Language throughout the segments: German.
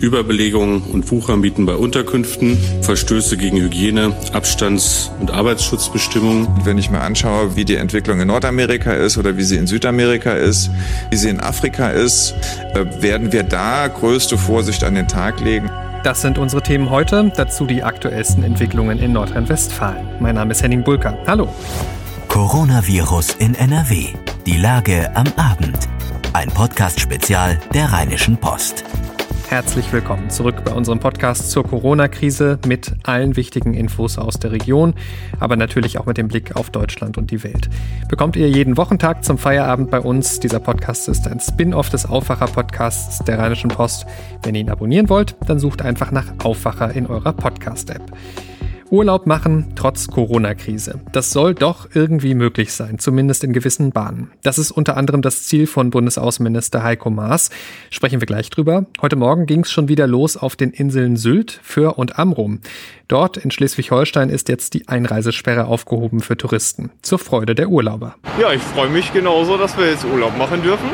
Überbelegungen und Wuchermieten bei Unterkünften, Verstöße gegen Hygiene, Abstands- und Arbeitsschutzbestimmungen. Wenn ich mir anschaue, wie die Entwicklung in Nordamerika ist oder wie sie in Südamerika ist, wie sie in Afrika ist, äh, werden wir da größte Vorsicht an den Tag legen. Das sind unsere Themen heute, dazu die aktuellsten Entwicklungen in Nordrhein-Westfalen. Mein Name ist Henning Bulker. Hallo. Coronavirus in NRW. Die Lage am Abend. Ein Podcast-Spezial der Rheinischen Post. Herzlich willkommen zurück bei unserem Podcast zur Corona-Krise mit allen wichtigen Infos aus der Region, aber natürlich auch mit dem Blick auf Deutschland und die Welt. Bekommt ihr jeden Wochentag zum Feierabend bei uns. Dieser Podcast ist ein Spin-off des Aufwacher-Podcasts der Rheinischen Post. Wenn ihr ihn abonnieren wollt, dann sucht einfach nach Aufwacher in eurer Podcast-App. Urlaub machen trotz Corona-Krise. Das soll doch irgendwie möglich sein, zumindest in gewissen Bahnen. Das ist unter anderem das Ziel von Bundesaußenminister Heiko Maas. Sprechen wir gleich drüber. Heute Morgen ging es schon wieder los auf den Inseln Sylt, Föhr und Amrum. Dort in Schleswig-Holstein ist jetzt die Einreisesperre aufgehoben für Touristen. Zur Freude der Urlauber. Ja, ich freue mich genauso, dass wir jetzt Urlaub machen dürfen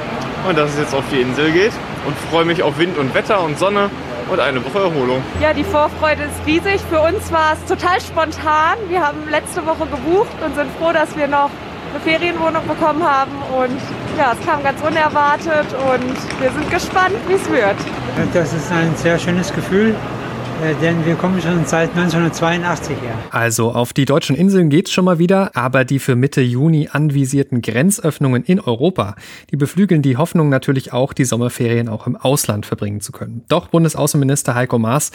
und dass es jetzt auf die Insel geht und freue mich auf Wind und Wetter und Sonne und eine Woche Erholung. Ja, die Vorfreude ist riesig. Für uns war es total spontan. Wir haben letzte Woche gebucht und sind froh, dass wir noch eine Ferienwohnung bekommen haben. Und ja, es kam ganz unerwartet und wir sind gespannt, wie es wird. Das ist ein sehr schönes Gefühl. Äh, denn wir kommen schon seit 1982 her. Also auf die deutschen Inseln geht's schon mal wieder, aber die für Mitte Juni anvisierten Grenzöffnungen in Europa, die beflügeln die Hoffnung natürlich auch, die Sommerferien auch im Ausland verbringen zu können. Doch Bundesaußenminister Heiko Maas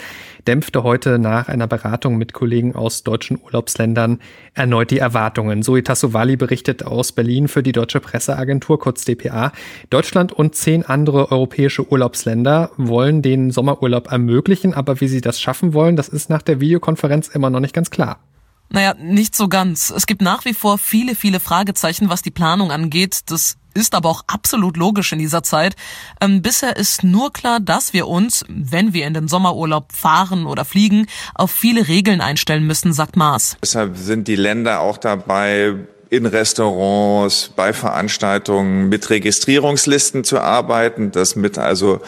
dämpfte heute nach einer Beratung mit Kollegen aus deutschen Urlaubsländern erneut die Erwartungen. Zoe Tassovali berichtet aus Berlin für die Deutsche Presseagentur, kurz DPA. Deutschland und zehn andere europäische Urlaubsländer wollen den Sommerurlaub ermöglichen, aber wie sie das das schaffen wollen, das ist nach der Videokonferenz immer noch nicht ganz klar. Naja, nicht so ganz. Es gibt nach wie vor viele, viele Fragezeichen, was die Planung angeht. Das ist aber auch absolut logisch in dieser Zeit. Ähm, bisher ist nur klar, dass wir uns, wenn wir in den Sommerurlaub fahren oder fliegen, auf viele Regeln einstellen müssen, sagt Maas. Deshalb sind die Länder auch dabei, in Restaurants, bei Veranstaltungen mit Registrierungslisten zu arbeiten, dass mit also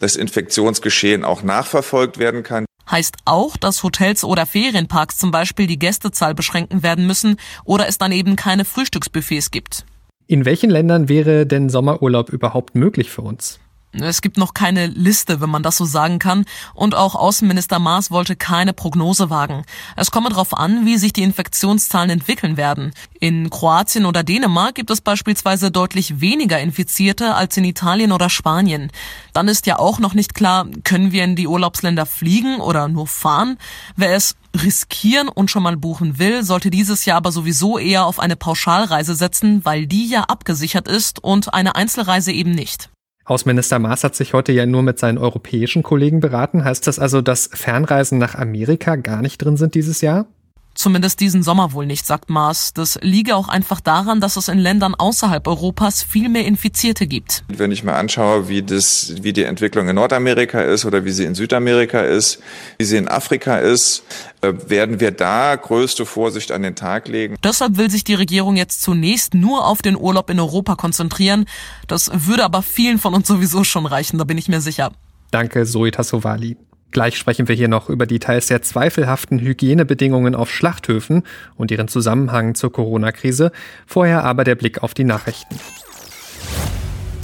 das Infektionsgeschehen auch nachverfolgt werden kann. Heißt auch, dass Hotels oder Ferienparks zum Beispiel die Gästezahl beschränken werden müssen oder es dann eben keine Frühstücksbuffets gibt. In welchen Ländern wäre denn Sommerurlaub überhaupt möglich für uns? Es gibt noch keine Liste, wenn man das so sagen kann, und auch Außenminister Maas wollte keine Prognose wagen. Es komme darauf an, wie sich die Infektionszahlen entwickeln werden. In Kroatien oder Dänemark gibt es beispielsweise deutlich weniger Infizierte als in Italien oder Spanien. Dann ist ja auch noch nicht klar, können wir in die Urlaubsländer fliegen oder nur fahren? Wer es riskieren und schon mal buchen will, sollte dieses Jahr aber sowieso eher auf eine Pauschalreise setzen, weil die ja abgesichert ist und eine Einzelreise eben nicht. Außenminister Maas hat sich heute ja nur mit seinen europäischen Kollegen beraten. Heißt das also, dass Fernreisen nach Amerika gar nicht drin sind dieses Jahr? Zumindest diesen Sommer wohl nicht, sagt Maas. Das liege auch einfach daran, dass es in Ländern außerhalb Europas viel mehr Infizierte gibt. Wenn ich mir anschaue, wie, das, wie die Entwicklung in Nordamerika ist oder wie sie in Südamerika ist, wie sie in Afrika ist, äh, werden wir da größte Vorsicht an den Tag legen. Deshalb will sich die Regierung jetzt zunächst nur auf den Urlaub in Europa konzentrieren. Das würde aber vielen von uns sowieso schon reichen, da bin ich mir sicher. Danke, Zoe Tassovali. Gleich sprechen wir hier noch über die teils sehr zweifelhaften Hygienebedingungen auf Schlachthöfen und ihren Zusammenhang zur Corona-Krise. Vorher aber der Blick auf die Nachrichten.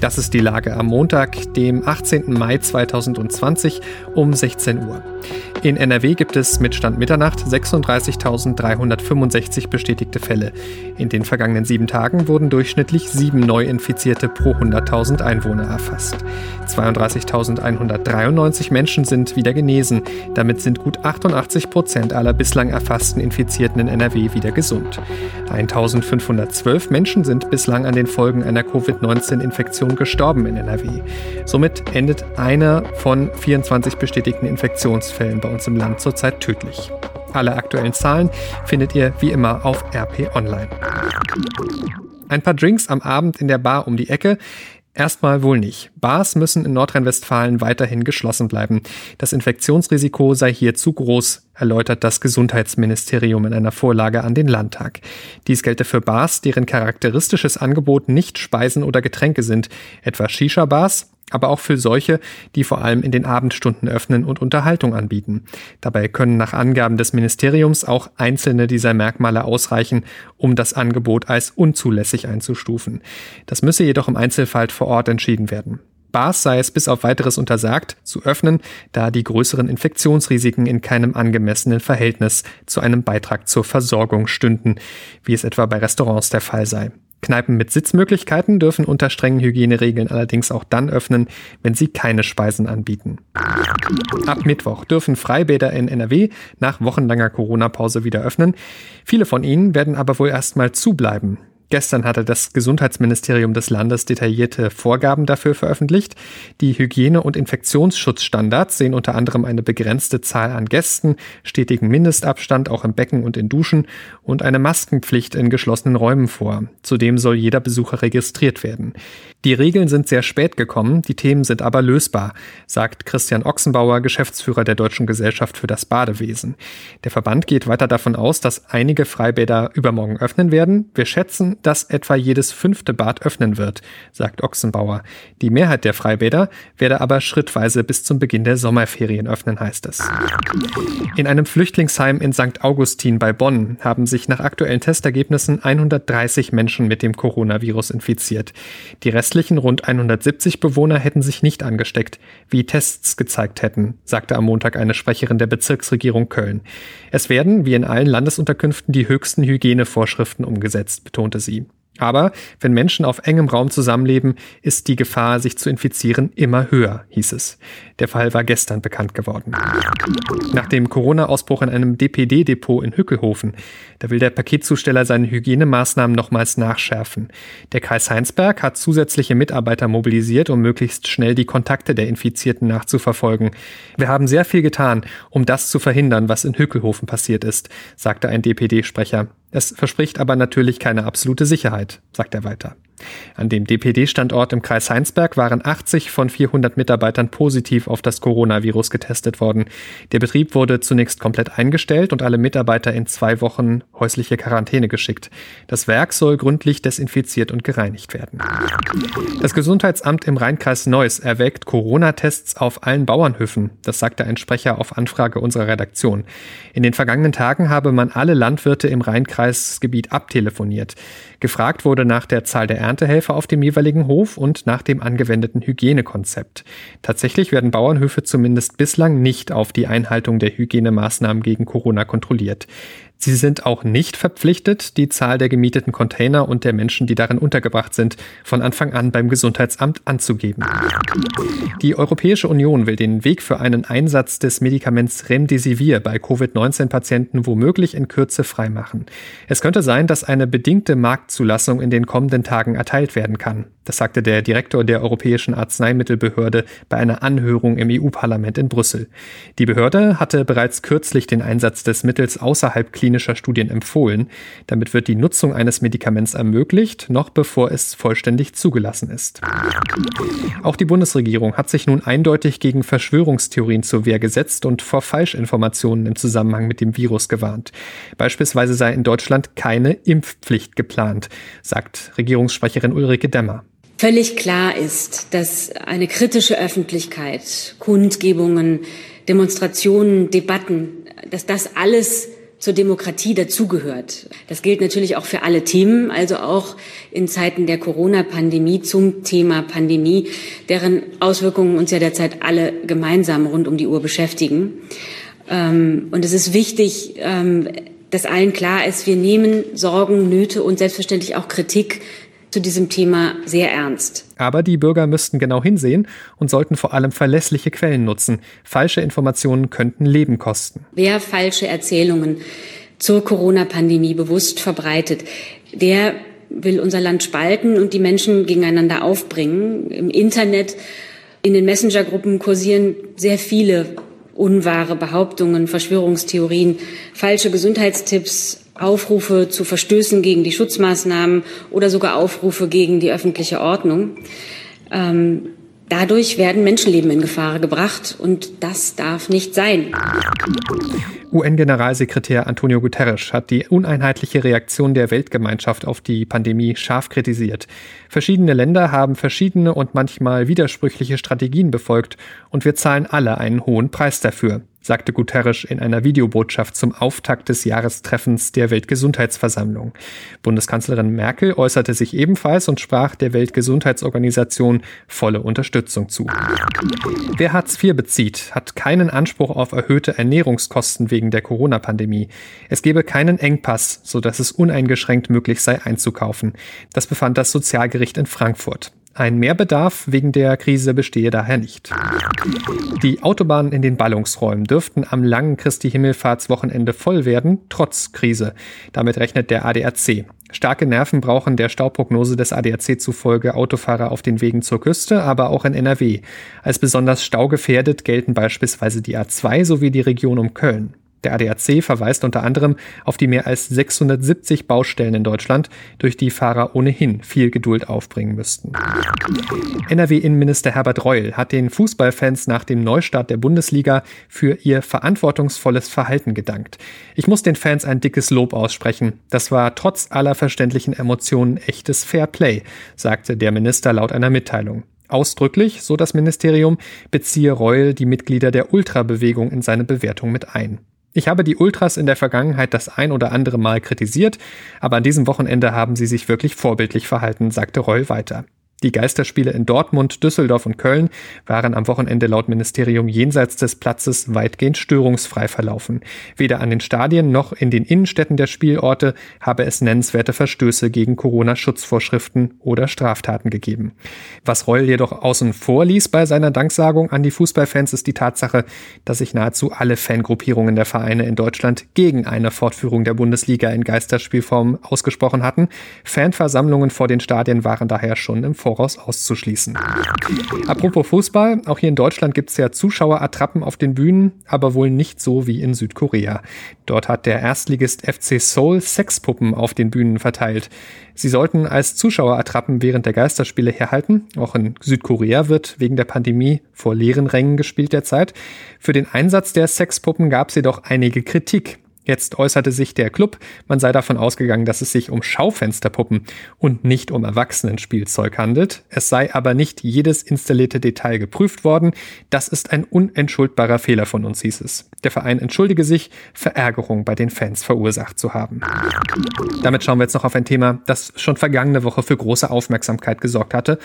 Das ist die Lage am Montag, dem 18. Mai 2020 um 16 Uhr. In NRW gibt es mit Stand Mitternacht 36.365 bestätigte Fälle. In den vergangenen sieben Tagen wurden durchschnittlich sieben Neuinfizierte pro 100.000 Einwohner erfasst. 32.193 Menschen sind wieder genesen. Damit sind gut 88 Prozent aller bislang erfassten Infizierten in NRW wieder gesund. 1.512 Menschen sind bislang an den Folgen einer Covid-19-Infektion gestorben in NRW. Somit endet einer von 24 bestätigten Infektionsfällen bei uns im Land zurzeit tödlich. Alle aktuellen Zahlen findet ihr wie immer auf RP Online. Ein paar Drinks am Abend in der Bar um die Ecke. Erstmal wohl nicht. Bars müssen in Nordrhein-Westfalen weiterhin geschlossen bleiben. Das Infektionsrisiko sei hier zu groß, erläutert das Gesundheitsministerium in einer Vorlage an den Landtag. Dies gelte für Bars, deren charakteristisches Angebot nicht Speisen oder Getränke sind, etwa Shisha-Bars, aber auch für solche, die vor allem in den Abendstunden öffnen und Unterhaltung anbieten. Dabei können nach Angaben des Ministeriums auch einzelne dieser Merkmale ausreichen, um das Angebot als unzulässig einzustufen. Das müsse jedoch im Einzelfall vor Ort entschieden werden. Bars sei es bis auf weiteres untersagt, zu öffnen, da die größeren Infektionsrisiken in keinem angemessenen Verhältnis zu einem Beitrag zur Versorgung stünden, wie es etwa bei Restaurants der Fall sei. Kneipen mit Sitzmöglichkeiten dürfen unter strengen Hygieneregeln allerdings auch dann öffnen, wenn sie keine Speisen anbieten. Ab Mittwoch dürfen Freibäder in NRW nach wochenlanger Corona-Pause wieder öffnen. Viele von ihnen werden aber wohl erstmal zubleiben. Gestern hatte das Gesundheitsministerium des Landes detaillierte Vorgaben dafür veröffentlicht. Die Hygiene- und Infektionsschutzstandards sehen unter anderem eine begrenzte Zahl an Gästen, stetigen Mindestabstand auch im Becken und in Duschen und eine Maskenpflicht in geschlossenen Räumen vor. Zudem soll jeder Besucher registriert werden. Die Regeln sind sehr spät gekommen, die Themen sind aber lösbar, sagt Christian Ochsenbauer, Geschäftsführer der Deutschen Gesellschaft für das Badewesen. Der Verband geht weiter davon aus, dass einige Freibäder übermorgen öffnen werden. Wir schätzen, dass etwa jedes fünfte Bad öffnen wird, sagt Ochsenbauer. Die Mehrheit der Freibäder werde aber schrittweise bis zum Beginn der Sommerferien öffnen, heißt es. In einem Flüchtlingsheim in St. Augustin bei Bonn haben sich nach aktuellen Testergebnissen 130 Menschen mit dem Coronavirus infiziert. Die Rest restlichen rund 170 Bewohner hätten sich nicht angesteckt, wie Tests gezeigt hätten, sagte am Montag eine Sprecherin der Bezirksregierung Köln. Es werden, wie in allen Landesunterkünften, die höchsten Hygienevorschriften umgesetzt, betonte sie. Aber wenn Menschen auf engem Raum zusammenleben, ist die Gefahr, sich zu infizieren, immer höher, hieß es. Der Fall war gestern bekannt geworden. Nach dem Corona-Ausbruch in einem DPD-Depot in Hückelhofen, da will der Paketzusteller seine Hygienemaßnahmen nochmals nachschärfen. Der Kreis Heinsberg hat zusätzliche Mitarbeiter mobilisiert, um möglichst schnell die Kontakte der Infizierten nachzuverfolgen. Wir haben sehr viel getan, um das zu verhindern, was in Hückelhofen passiert ist, sagte ein DPD-Sprecher. Es verspricht aber natürlich keine absolute Sicherheit, sagt er weiter. An dem DPD-Standort im Kreis Heinsberg waren 80 von 400 Mitarbeitern positiv auf das Coronavirus getestet worden. Der Betrieb wurde zunächst komplett eingestellt und alle Mitarbeiter in zwei Wochen häusliche Quarantäne geschickt. Das Werk soll gründlich desinfiziert und gereinigt werden. Das Gesundheitsamt im Rheinkreis Neuss erwägt Corona-Tests auf allen Bauernhöfen. Das sagte ein Sprecher auf Anfrage unserer Redaktion. In den vergangenen Tagen habe man alle Landwirte im Rheinkreisgebiet abtelefoniert. Gefragt wurde nach der Zahl der Erntehelfer auf dem jeweiligen Hof und nach dem angewendeten Hygienekonzept. Tatsächlich werden Bauernhöfe zumindest bislang nicht auf die Einhaltung der Hygienemaßnahmen gegen Corona kontrolliert. Sie sind auch nicht verpflichtet, die Zahl der gemieteten Container und der Menschen, die darin untergebracht sind, von Anfang an beim Gesundheitsamt anzugeben. Die Europäische Union will den Weg für einen Einsatz des Medikaments Remdesivir bei Covid-19-Patienten womöglich in Kürze freimachen. Es könnte sein, dass eine bedingte Marktzulassung in den kommenden Tagen erteilt werden kann. Das sagte der Direktor der Europäischen Arzneimittelbehörde bei einer Anhörung im EU-Parlament in Brüssel. Die Behörde hatte bereits kürzlich den Einsatz des Mittels außerhalb klinischer Studien empfohlen. Damit wird die Nutzung eines Medikaments ermöglicht, noch bevor es vollständig zugelassen ist. Auch die Bundesregierung hat sich nun eindeutig gegen Verschwörungstheorien zur Wehr gesetzt und vor Falschinformationen im Zusammenhang mit dem Virus gewarnt. Beispielsweise sei in Deutschland keine Impfpflicht geplant, sagt Regierungssprecherin Ulrike Demmer. Völlig klar ist, dass eine kritische Öffentlichkeit, Kundgebungen, Demonstrationen, Debatten, dass das alles zur Demokratie dazugehört. Das gilt natürlich auch für alle Themen, also auch in Zeiten der Corona-Pandemie zum Thema Pandemie, deren Auswirkungen uns ja derzeit alle gemeinsam rund um die Uhr beschäftigen. Ähm, und es ist wichtig, ähm, dass allen klar ist, wir nehmen Sorgen, Nöte und selbstverständlich auch Kritik zu diesem Thema sehr ernst. Aber die Bürger müssten genau hinsehen und sollten vor allem verlässliche Quellen nutzen. Falsche Informationen könnten Leben kosten. Wer falsche Erzählungen zur Corona-Pandemie bewusst verbreitet, der will unser Land spalten und die Menschen gegeneinander aufbringen. Im Internet, in den Messenger-Gruppen kursieren sehr viele unwahre Behauptungen, Verschwörungstheorien, falsche Gesundheitstipps, Aufrufe zu Verstößen gegen die Schutzmaßnahmen oder sogar Aufrufe gegen die öffentliche Ordnung. Ähm, Dadurch werden Menschenleben in Gefahr gebracht und das darf nicht sein. UN-Generalsekretär Antonio Guterres hat die uneinheitliche Reaktion der Weltgemeinschaft auf die Pandemie scharf kritisiert. Verschiedene Länder haben verschiedene und manchmal widersprüchliche Strategien befolgt und wir zahlen alle einen hohen Preis dafür sagte Guterres in einer Videobotschaft zum Auftakt des Jahrestreffens der Weltgesundheitsversammlung. Bundeskanzlerin Merkel äußerte sich ebenfalls und sprach der Weltgesundheitsorganisation volle Unterstützung zu. Wer Hartz IV bezieht, hat keinen Anspruch auf erhöhte Ernährungskosten wegen der Corona-Pandemie. Es gebe keinen Engpass, sodass es uneingeschränkt möglich sei einzukaufen. Das befand das Sozialgericht in Frankfurt. Ein Mehrbedarf wegen der Krise bestehe daher nicht. Die Autobahnen in den Ballungsräumen dürften am langen Christi Himmelfahrtswochenende voll werden, trotz Krise. Damit rechnet der ADAC. Starke Nerven brauchen der Stauprognose des ADAC zufolge Autofahrer auf den Wegen zur Küste, aber auch in NRW. Als besonders staugefährdet gelten beispielsweise die A2 sowie die Region um Köln. Der ADAC verweist unter anderem auf die mehr als 670 Baustellen in Deutschland, durch die Fahrer ohnehin viel Geduld aufbringen müssten. NRW-Innenminister Herbert Reul hat den Fußballfans nach dem Neustart der Bundesliga für ihr verantwortungsvolles Verhalten gedankt. Ich muss den Fans ein dickes Lob aussprechen. Das war trotz aller verständlichen Emotionen echtes Fairplay, sagte der Minister laut einer Mitteilung. Ausdrücklich, so das Ministerium, beziehe Reul die Mitglieder der Ultrabewegung in seine Bewertung mit ein. Ich habe die Ultras in der Vergangenheit das ein oder andere Mal kritisiert, aber an diesem Wochenende haben sie sich wirklich vorbildlich verhalten, sagte Reul weiter. Die Geisterspiele in Dortmund, Düsseldorf und Köln waren am Wochenende laut Ministerium jenseits des Platzes weitgehend störungsfrei verlaufen. Weder an den Stadien noch in den Innenstädten der Spielorte habe es nennenswerte Verstöße gegen Corona-Schutzvorschriften oder Straftaten gegeben. Was Reul jedoch außen vor ließ bei seiner Danksagung an die Fußballfans ist die Tatsache, dass sich nahezu alle Fangruppierungen der Vereine in Deutschland gegen eine Fortführung der Bundesliga in Geisterspielform ausgesprochen hatten. Fanversammlungen vor den Stadien waren daher schon im Vor Voraus auszuschließen. Apropos Fußball, auch hier in Deutschland gibt es ja Zuschauerattrappen auf den Bühnen, aber wohl nicht so wie in Südkorea. Dort hat der Erstligist FC Seoul Sexpuppen auf den Bühnen verteilt. Sie sollten als Zuschauerattrappen während der Geisterspiele herhalten. Auch in Südkorea wird wegen der Pandemie vor leeren Rängen gespielt derzeit. Für den Einsatz der Sexpuppen gab es jedoch einige Kritik. Jetzt äußerte sich der Club, man sei davon ausgegangen, dass es sich um Schaufensterpuppen und nicht um Erwachsenenspielzeug handelt. Es sei aber nicht jedes installierte Detail geprüft worden. Das ist ein unentschuldbarer Fehler von uns, hieß es. Der Verein entschuldige sich, Verärgerung bei den Fans verursacht zu haben. Damit schauen wir jetzt noch auf ein Thema, das schon vergangene Woche für große Aufmerksamkeit gesorgt hatte.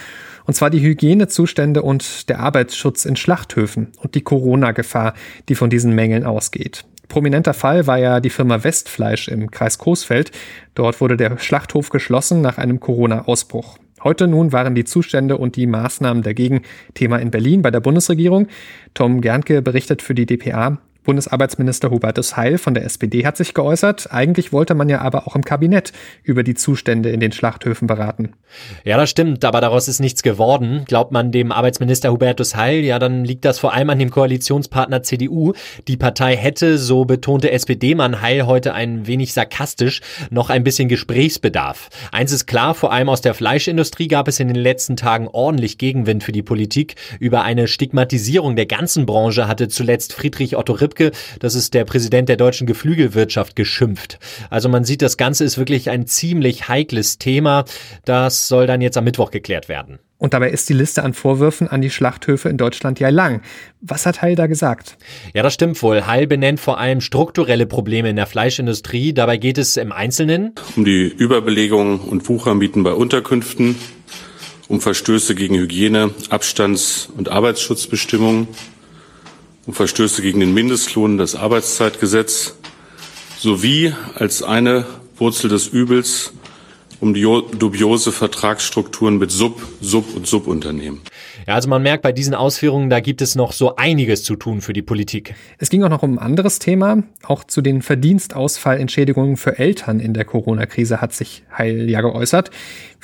Und zwar die Hygienezustände und der Arbeitsschutz in Schlachthöfen und die Corona-Gefahr, die von diesen Mängeln ausgeht. Prominenter Fall war ja die Firma Westfleisch im Kreis Coesfeld. Dort wurde der Schlachthof geschlossen nach einem Corona-Ausbruch. Heute nun waren die Zustände und die Maßnahmen dagegen Thema in Berlin bei der Bundesregierung. Tom Gernke berichtet für die DPA. Bundesarbeitsminister Hubertus Heil von der SPD hat sich geäußert. Eigentlich wollte man ja aber auch im Kabinett über die Zustände in den Schlachthöfen beraten. Ja, das stimmt, aber daraus ist nichts geworden. Glaubt man dem Arbeitsminister Hubertus Heil, ja, dann liegt das vor allem an dem Koalitionspartner CDU. Die Partei hätte, so betonte SPD-Mann Heil heute ein wenig sarkastisch, noch ein bisschen Gesprächsbedarf. Eins ist klar, vor allem aus der Fleischindustrie gab es in den letzten Tagen ordentlich Gegenwind für die Politik. Über eine Stigmatisierung der ganzen Branche hatte zuletzt Friedrich Otto Ripp Lübcke, das ist der Präsident der deutschen Geflügelwirtschaft, geschimpft. Also man sieht, das Ganze ist wirklich ein ziemlich heikles Thema. Das soll dann jetzt am Mittwoch geklärt werden. Und dabei ist die Liste an Vorwürfen an die Schlachthöfe in Deutschland ja lang. Was hat Heil da gesagt? Ja, das stimmt wohl. Heil benennt vor allem strukturelle Probleme in der Fleischindustrie. Dabei geht es im Einzelnen um die Überbelegung und Wuchermieten bei Unterkünften, um Verstöße gegen Hygiene, Abstands- und Arbeitsschutzbestimmungen, um Verstöße gegen den Mindestlohn, das Arbeitszeitgesetz sowie als eine Wurzel des Übels um die dubiose Vertragsstrukturen mit Sub-, Sub- und Subunternehmen. Ja, also man merkt bei diesen Ausführungen, da gibt es noch so einiges zu tun für die Politik. Es ging auch noch um ein anderes Thema. Auch zu den Verdienstausfallentschädigungen für Eltern in der Corona-Krise hat sich Heil ja geäußert.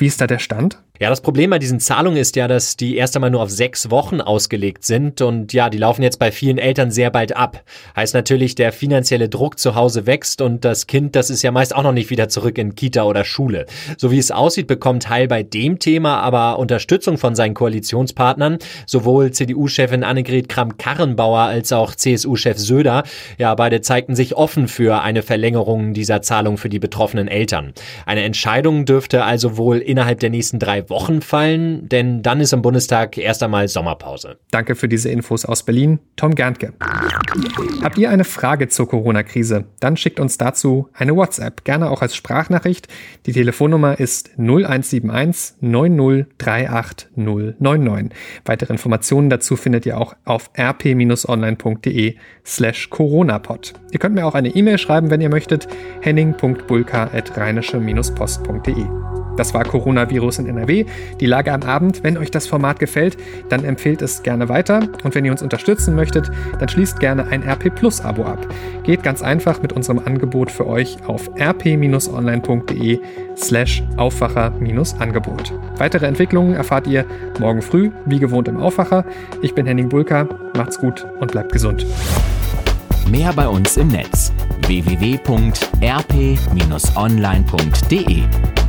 Wie ist da der Stand? Ja, das Problem bei diesen Zahlungen ist ja, dass die erst einmal nur auf sechs Wochen ausgelegt sind und ja, die laufen jetzt bei vielen Eltern sehr bald ab. Heißt natürlich, der finanzielle Druck zu Hause wächst und das Kind, das ist ja meist auch noch nicht wieder zurück in Kita oder Schule. So wie es aussieht, bekommt Heil bei dem Thema aber Unterstützung von seinen Koalitionspartnern, sowohl CDU-Chefin Annegret Kramp-Karrenbauer als auch CSU-Chef Söder. Ja, beide zeigten sich offen für eine Verlängerung dieser Zahlung für die betroffenen Eltern. Eine Entscheidung dürfte also wohl innerhalb der nächsten drei Wochen fallen, denn dann ist im Bundestag erst einmal Sommerpause. Danke für diese Infos aus Berlin, Tom Gerntke. Habt ihr eine Frage zur Corona-Krise? Dann schickt uns dazu eine WhatsApp, gerne auch als Sprachnachricht. Die Telefonnummer ist 0171 9038 099. Weitere Informationen dazu findet ihr auch auf rp-online.de slash coronapod. Ihr könnt mir auch eine E-Mail schreiben, wenn ihr möchtet, henning.bulka.rheinische-post.de. Das war Coronavirus in NRW. Die Lage am Abend. Wenn euch das Format gefällt, dann empfehlt es gerne weiter. Und wenn ihr uns unterstützen möchtet, dann schließt gerne ein RP Plus Abo ab. Geht ganz einfach mit unserem Angebot für euch auf rp-online.de slash Aufwacher-Angebot. Weitere Entwicklungen erfahrt ihr morgen früh, wie gewohnt im Aufwacher. Ich bin Henning Bulka. Macht's gut und bleibt gesund. Mehr bei uns im Netz www.rp-online.de